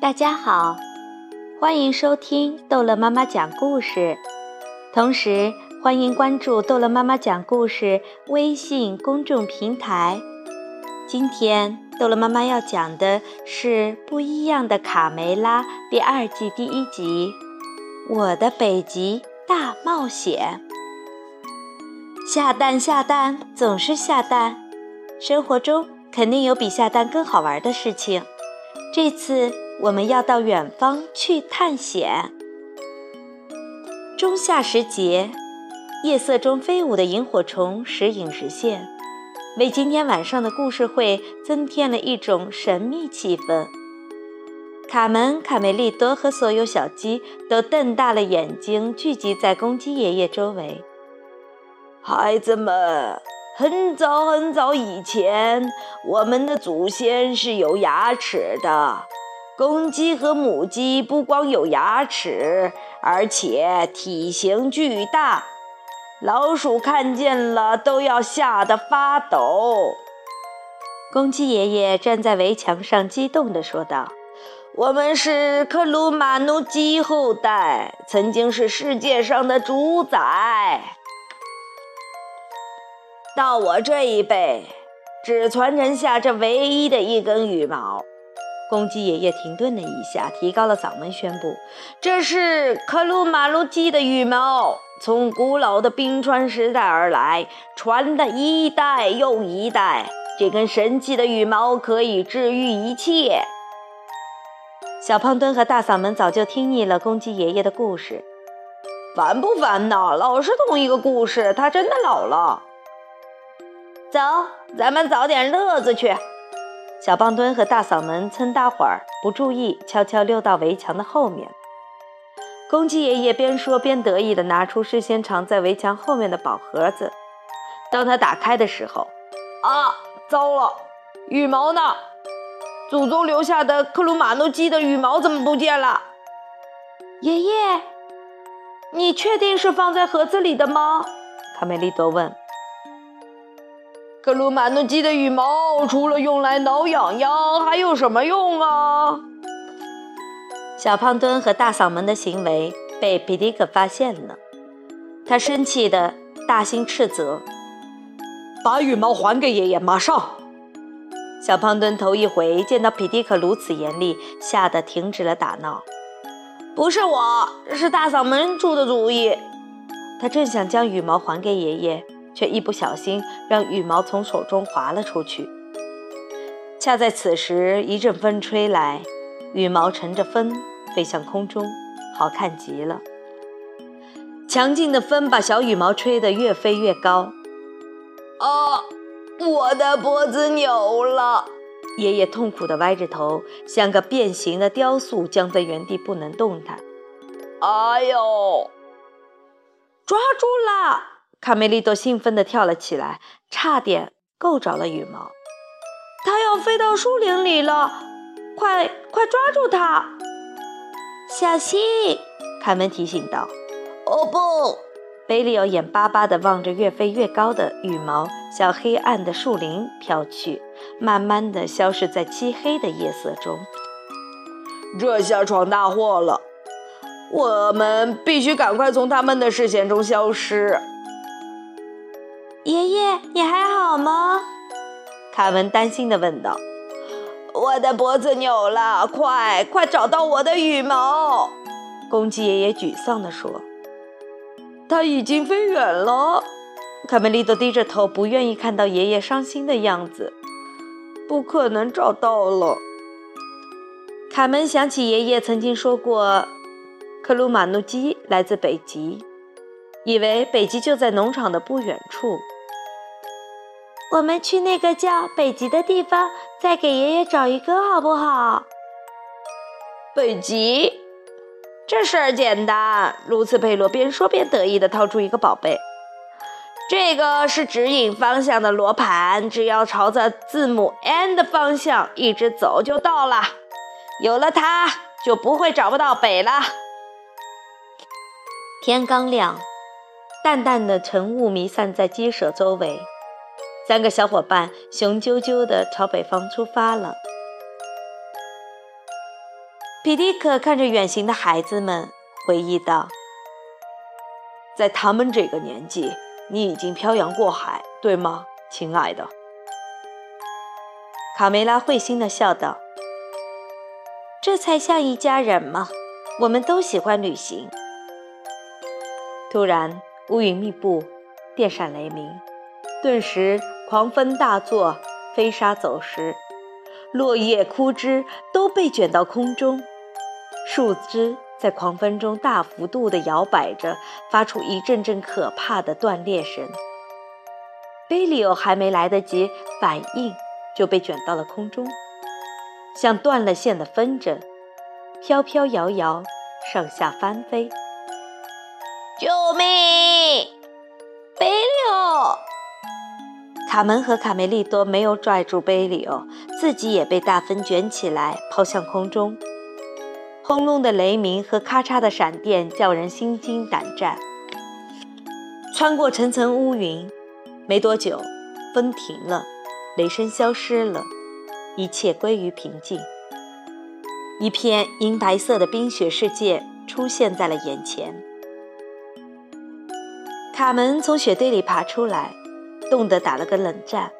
大家好，欢迎收听逗乐妈妈讲故事，同时欢迎关注逗乐妈妈讲故事微信公众平台。今天逗乐妈妈要讲的是《不一样的卡梅拉》第二季第一集《我的北极大冒险》。下蛋下蛋总是下蛋，生活中肯定有比下蛋更好玩的事情。这次我们要到远方去探险。仲夏时节，夜色中飞舞的萤火虫时隐时现，为今天晚上的故事会增添了一种神秘气氛。卡门、卡梅利多和所有小鸡都瞪大了眼睛，聚集在公鸡爷爷周围。孩子们。很早很早以前，我们的祖先是有牙齿的。公鸡和母鸡不光有牙齿，而且体型巨大，老鼠看见了都要吓得发抖。公鸡爷爷站在围墙上，激动地说道：“我们是克鲁马努鸡后代，曾经是世界上的主宰。”到我这一辈，只传承下这唯一的一根羽毛。公鸡爷爷停顿了一下，提高了嗓门宣布：“这是克鲁马鲁鸡的羽毛，从古老的冰川时代而来，传的一代又一代。这根神奇的羽毛可以治愈一切。”小胖墩和大嗓门早就听腻了公鸡爷爷的故事，烦不烦呐？老是同一个故事，他真的老了。走，咱们找点乐子去。小胖墩和大嗓门趁大伙儿，不注意，悄悄溜到围墙的后面。公鸡爷爷边说边得意地拿出事先藏在围墙后面的宝盒子。当他打开的时候，啊，糟了，羽毛呢？祖宗留下的克鲁马诺鸡的羽毛怎么不见了？爷爷，你确定是放在盒子里的吗？卡梅利多问。克鲁马诺鸡的羽毛除了用来挠痒痒，还有什么用啊？小胖墩和大嗓门的行为被皮迪克发现了，他生气的大声斥责：“把羽毛还给爷爷，马上！”小胖墩头一回见到皮迪克如此严厉，吓得停止了打闹。不是我，是大嗓门出的主意。他正想将羽毛还给爷爷。却一不小心让羽毛从手中滑了出去。恰在此时，一阵风吹来，羽毛乘着风飞向空中，好看极了。强劲的风把小羽毛吹得越飞越高。啊，我的脖子扭了！爷爷痛苦地歪着头，像个变形的雕塑，僵在原地不能动弹。哎呦，抓住了！卡梅利多兴奋地跳了起来，差点够着了羽毛。它要飞到树林里了，快快抓住它！小心！凯文提醒道。哦不！贝利奥眼巴巴地望着越飞越高的羽毛向黑暗的树林飘去，慢慢地消失在漆黑的夜色中。这下闯大祸了！我们必须赶快从他们的视线中消失。爷爷，你还好吗？卡文担心地问道。“我的脖子扭了，快快找到我的羽毛！”公鸡爷爷沮丧地说。“它已经飞远了。”卡梅利多低着头，不愿意看到爷爷伤心的样子。“不可能找到了。”卡门想起爷爷曾经说过，克鲁马努鸡来自北极，以为北极就在农场的不远处。我们去那个叫北极的地方，再给爷爷找一个，好不好？北极，这事儿简单。卢茨佩罗边说边得意地掏出一个宝贝，这个是指引方向的罗盘，只要朝着字母 N 的方向一直走就到了。有了它，就不会找不到北了。天刚亮，淡淡的晨雾弥散在鸡舍周围。三个小伙伴雄赳赳地朝北方出发了。皮迪克看着远行的孩子们，回忆道：“在他们这个年纪，你已经漂洋过海，对吗，亲爱的？”卡梅拉会心地笑道：“这才像一家人嘛！我们都喜欢旅行。”突然，乌云密布，电闪雷鸣，顿时狂风大作，飞沙走石。落叶、枯枝都被卷到空中，树枝在狂风中大幅度地摇摆着，发出一阵阵可怕的断裂声。贝利欧还没来得及反应，就被卷到了空中，像断了线的风筝，飘飘摇摇，上下翻飞。救命！卡门和卡梅利多没有拽住贝里欧，自己也被大风卷起来，抛向空中。轰隆的雷鸣和咔嚓的闪电叫人心惊胆战。穿过层层乌云，没多久，风停了，雷声消失了，一切归于平静。一片银白色的冰雪世界出现在了眼前。卡门从雪堆里爬出来。冻得打了个冷战。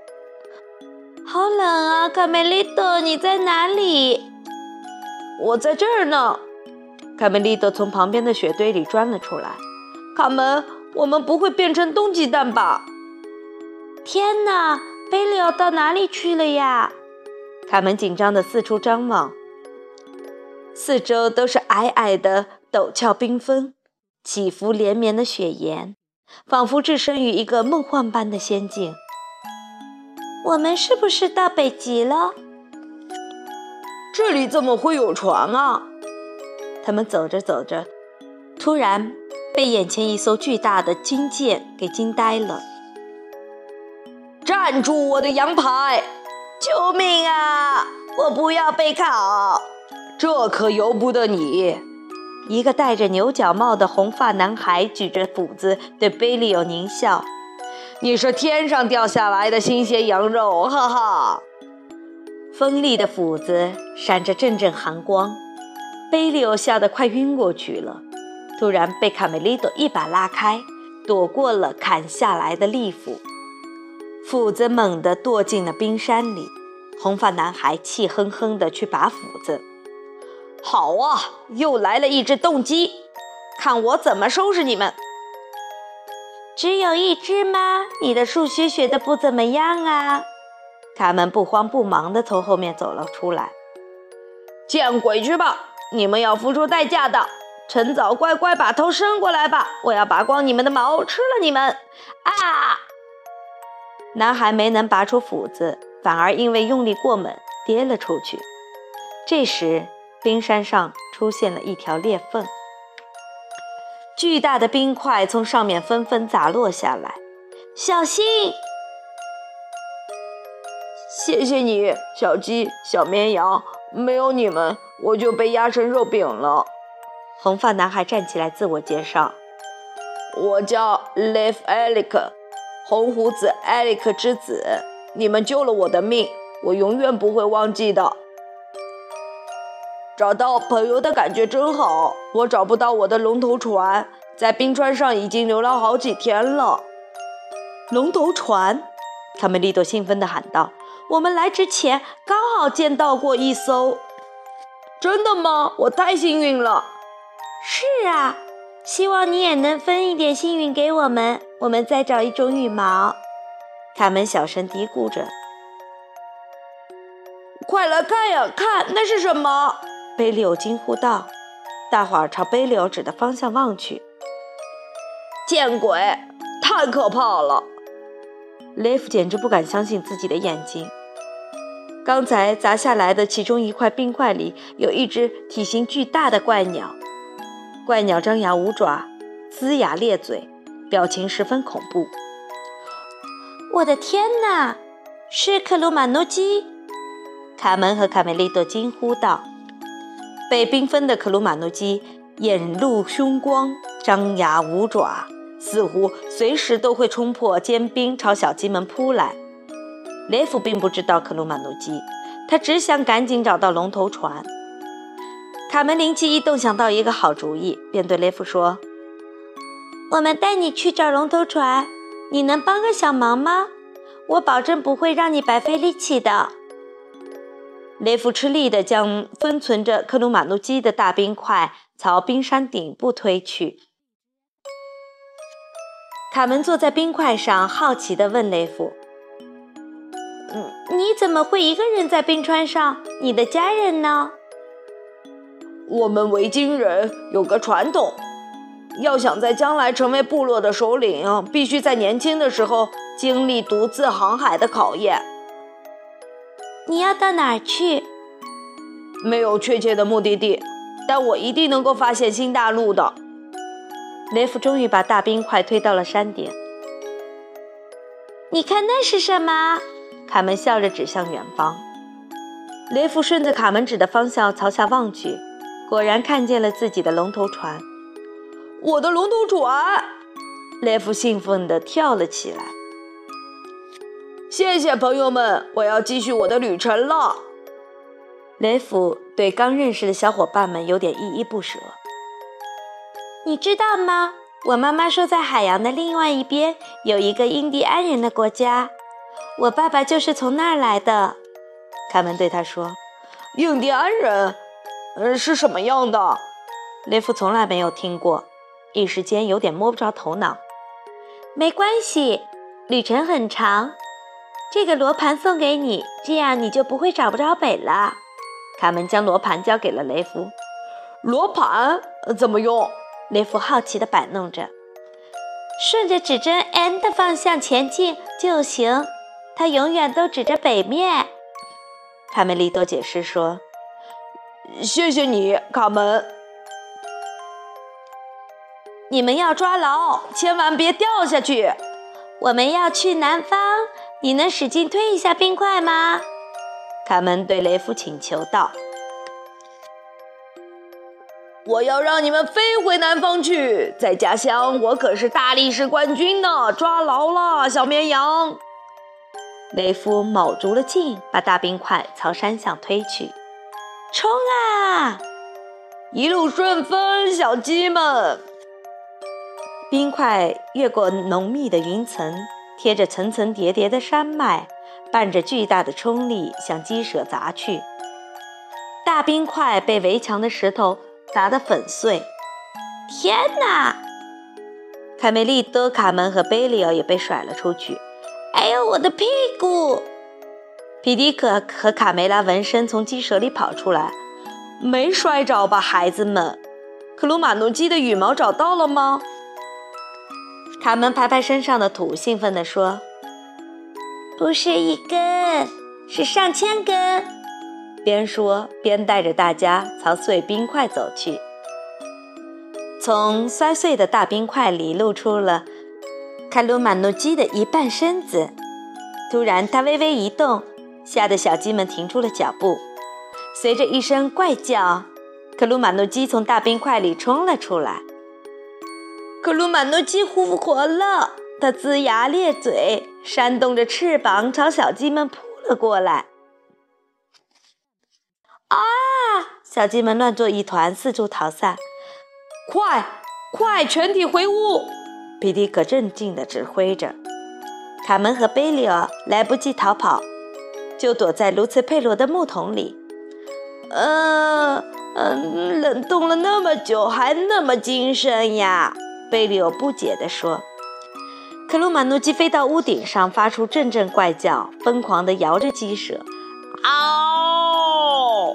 好冷啊，卡梅利多，你在哪里？我在这儿呢。卡梅利多从旁边的雪堆里钻了出来。卡门，我们不会变成冻鸡蛋吧？天哪，贝利奥到哪里去了呀？卡门紧张地四处张望，四周都是矮矮的陡峭冰峰，起伏连绵的雪岩。仿佛置身于一个梦幻般的仙境。我们是不是到北极了？这里怎么会有船啊？他们走着走着，突然被眼前一艘巨大的军舰给惊呆了。站住，我的羊排！救命啊！我不要被烤，这可由不得你。一个戴着牛角帽的红发男孩举着斧子对贝利欧狞笑：“你是天上掉下来的新鲜羊肉，哈哈！”锋利的斧子闪着阵阵寒光，贝利欧吓得快晕过去了。突然被卡梅利多一把拉开，躲过了砍下来的利斧，斧子猛地剁进了冰山里。红发男孩气哼哼地去拔斧子。好啊，又来了一只冻鸡，看我怎么收拾你们！只有一只吗？你的数学学的不怎么样啊！他们不慌不忙地从后面走了出来。见鬼去吧！你们要付出代价的。趁早乖乖把头伸过来吧，我要拔光你们的毛，吃了你们！啊！男孩没能拔出斧子，反而因为用力过猛跌了出去。这时。冰山上出现了一条裂缝，巨大的冰块从上面纷纷砸落下来。小心！谢谢你，小鸡、小绵羊，没有你们，我就被压成肉饼了。红发男孩站起来自我介绍：“我叫 Leif Elik，红胡子艾利克之子。你们救了我的命，我永远不会忘记的。”找到朋友的感觉真好。我找不到我的龙头船，在冰川上已经流浪好几天了。龙头船，卡梅利多兴奋地喊道：“我们来之前刚好见到过一艘。”真的吗？我太幸运了。是啊，希望你也能分一点幸运给我们。我们再找一种羽毛。卡门小声嘀咕着：“快来看呀，看那是什么？”贝利欧惊呼道：“大伙儿朝贝利欧指的方向望去，见鬼！太可怕了！”雷夫简直不敢相信自己的眼睛。刚才砸下来的其中一块冰块里，有一只体型巨大的怪鸟。怪鸟张牙舞爪，龇牙咧嘴，表情十分恐怖。我的天哪！是克鲁马诺基！卡门和卡梅利多惊呼道。被冰封的克鲁马诺基眼露凶光，张牙舞爪，似乎随时都会冲破坚冰朝小鸡们扑来。雷夫并不知道克鲁马诺基，他只想赶紧找到龙头船。卡门灵机一动，想到一个好主意，便对雷夫说：“我们带你去找龙头船，你能帮个小忙吗？我保证不会让你白费力气的。”雷夫吃力地将封存着克鲁马诺基的大冰块朝冰山顶部推去。卡门坐在冰块上，好奇地问雷夫：“嗯，你怎么会一个人在冰川上？你的家人呢？”我们维京人有个传统，要想在将来成为部落的首领，必须在年轻的时候经历独自航海的考验。你要到哪儿去？没有确切的目的地，但我一定能够发现新大陆的。雷夫终于把大冰块推到了山顶。你看那是什么？卡门笑着指向远方。雷夫顺着卡门指的方向朝下望去。果然看见了自己的龙头船，我的龙头船！雷夫兴奋地跳了起来。谢谢朋友们，我要继续我的旅程了。雷夫对刚认识的小伙伴们有点依依不舍。你知道吗？我妈妈说，在海洋的另外一边有一个印第安人的国家，我爸爸就是从那儿来的。卡门对他说：“印第安人。”嗯，是什么样的？雷夫从来没有听过，一时间有点摸不着头脑。没关系，旅程很长。这个罗盘送给你，这样你就不会找不着北了。卡门将罗盘交给了雷夫。罗盘怎么用？雷夫好奇地摆弄着。顺着指针 N 的方向前进就行，它永远都指着北面。卡梅利多解释说。谢谢你，卡门。你们要抓牢，千万别掉下去。我们要去南方，你能使劲推一下冰块吗？卡门对雷夫请求道。我要让你们飞回南方去，在家乡我可是大力士冠军呢！抓牢了，小绵羊。雷夫卯足了劲，把大冰块朝山上推去。冲啊！一路顺风，小鸡们！冰块越过浓密的云层，贴着层层叠叠的山脉，伴着巨大的冲力向鸡舍砸去。大冰块被围墙的石头砸得粉碎。天哪！卡梅利多、卡门和贝利奥也被甩了出去。哎呦，我的屁股！皮迪克和卡梅拉闻声从鸡舍里跑出来，没摔着吧，孩子们？克鲁马诺鸡的羽毛找到了吗？卡门拍拍身上的土，兴奋地说：“不是一根，是上千根。”边说边带着大家朝碎冰块走去。从摔碎的大冰块里露出了卡鲁马诺基的一半身子，突然，它微微一动。吓得小鸡们停住了脚步，随着一声怪叫，克鲁马诺基从大冰块里冲了出来。克鲁马诺鸡复活了，它龇牙咧嘴，扇动着翅膀朝小鸡们扑了过来。啊！小鸡们乱作一团，四处逃散。快，快，全体回屋！皮迪可镇静地指挥着。卡门和贝利奥来不及逃跑。就躲在卢茨佩罗的木桶里。嗯嗯，冷冻了那么久，还那么精神呀！贝利欧不解地说。克鲁马诺基飞到屋顶上，发出阵阵怪叫，疯狂地摇着鸡舍。嗷！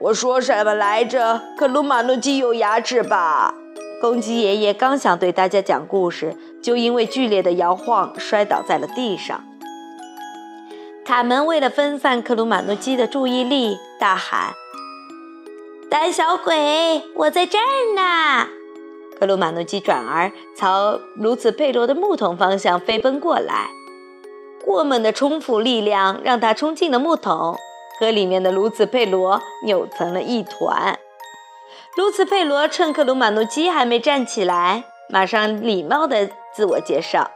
我说什么来着？克鲁马诺基有牙齿吧？公鸡爷爷刚想对大家讲故事，就因为剧烈的摇晃摔倒在了地上。卡门为了分散克鲁马诺基的注意力，大喊：“胆小鬼，我在这儿呢！”克鲁马诺基转而朝卢茨佩罗的木桶方向飞奔过来。过猛的冲浮力量让他冲进了木桶，和里面的卢茨佩罗扭成了一团。卢茨佩罗趁克鲁马诺基还没站起来，马上礼貌地自我介绍。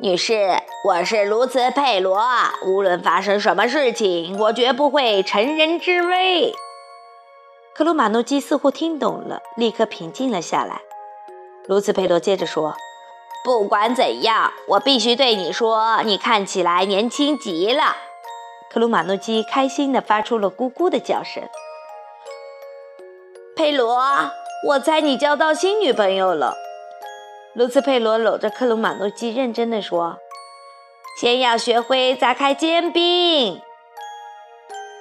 女士，我是卢茨佩罗。无论发生什么事情，我绝不会乘人之危。克鲁马诺基似乎听懂了，立刻平静了下来。卢茨佩罗接着说：“不管怎样，我必须对你说，你看起来年轻极了。”克鲁马诺基开心地发出了咕咕的叫声。佩罗，我猜你交到新女朋友了。卢茨佩罗搂着克鲁马诺基，认真地说：“先要学会砸开煎饼。”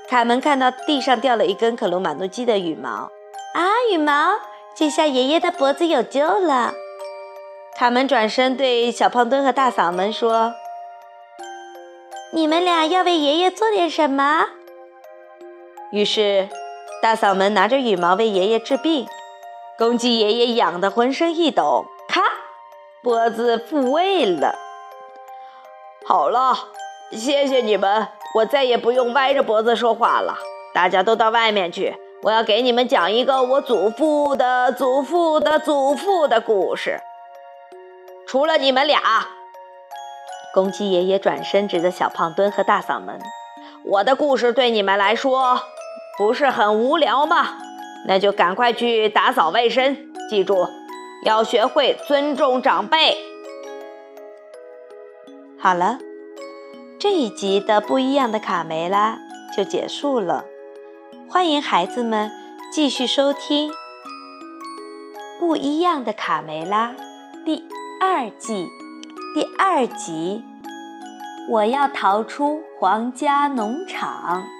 卡门看到地上掉了一根克鲁马诺基的羽毛，啊，羽毛！这下爷爷的脖子有救了。卡门转身对小胖墩和大嗓门说：“你们俩要为爷爷做点什么？”于是。大嗓门拿着羽毛为爷爷治病，公鸡爷爷痒得浑身一抖，咔，脖子复位了。好了，谢谢你们，我再也不用歪着脖子说话了。大家都到外面去，我要给你们讲一个我祖父的祖父的祖父的故事。除了你们俩，公鸡爷爷转身指着小胖墩和大嗓门，我的故事对你们来说。不是很无聊吗？那就赶快去打扫卫生。记住，要学会尊重长辈。好了，这一集的不一样的卡梅拉就结束了。欢迎孩子们继续收听《不一样的卡梅拉》第二季第二集。我要逃出皇家农场。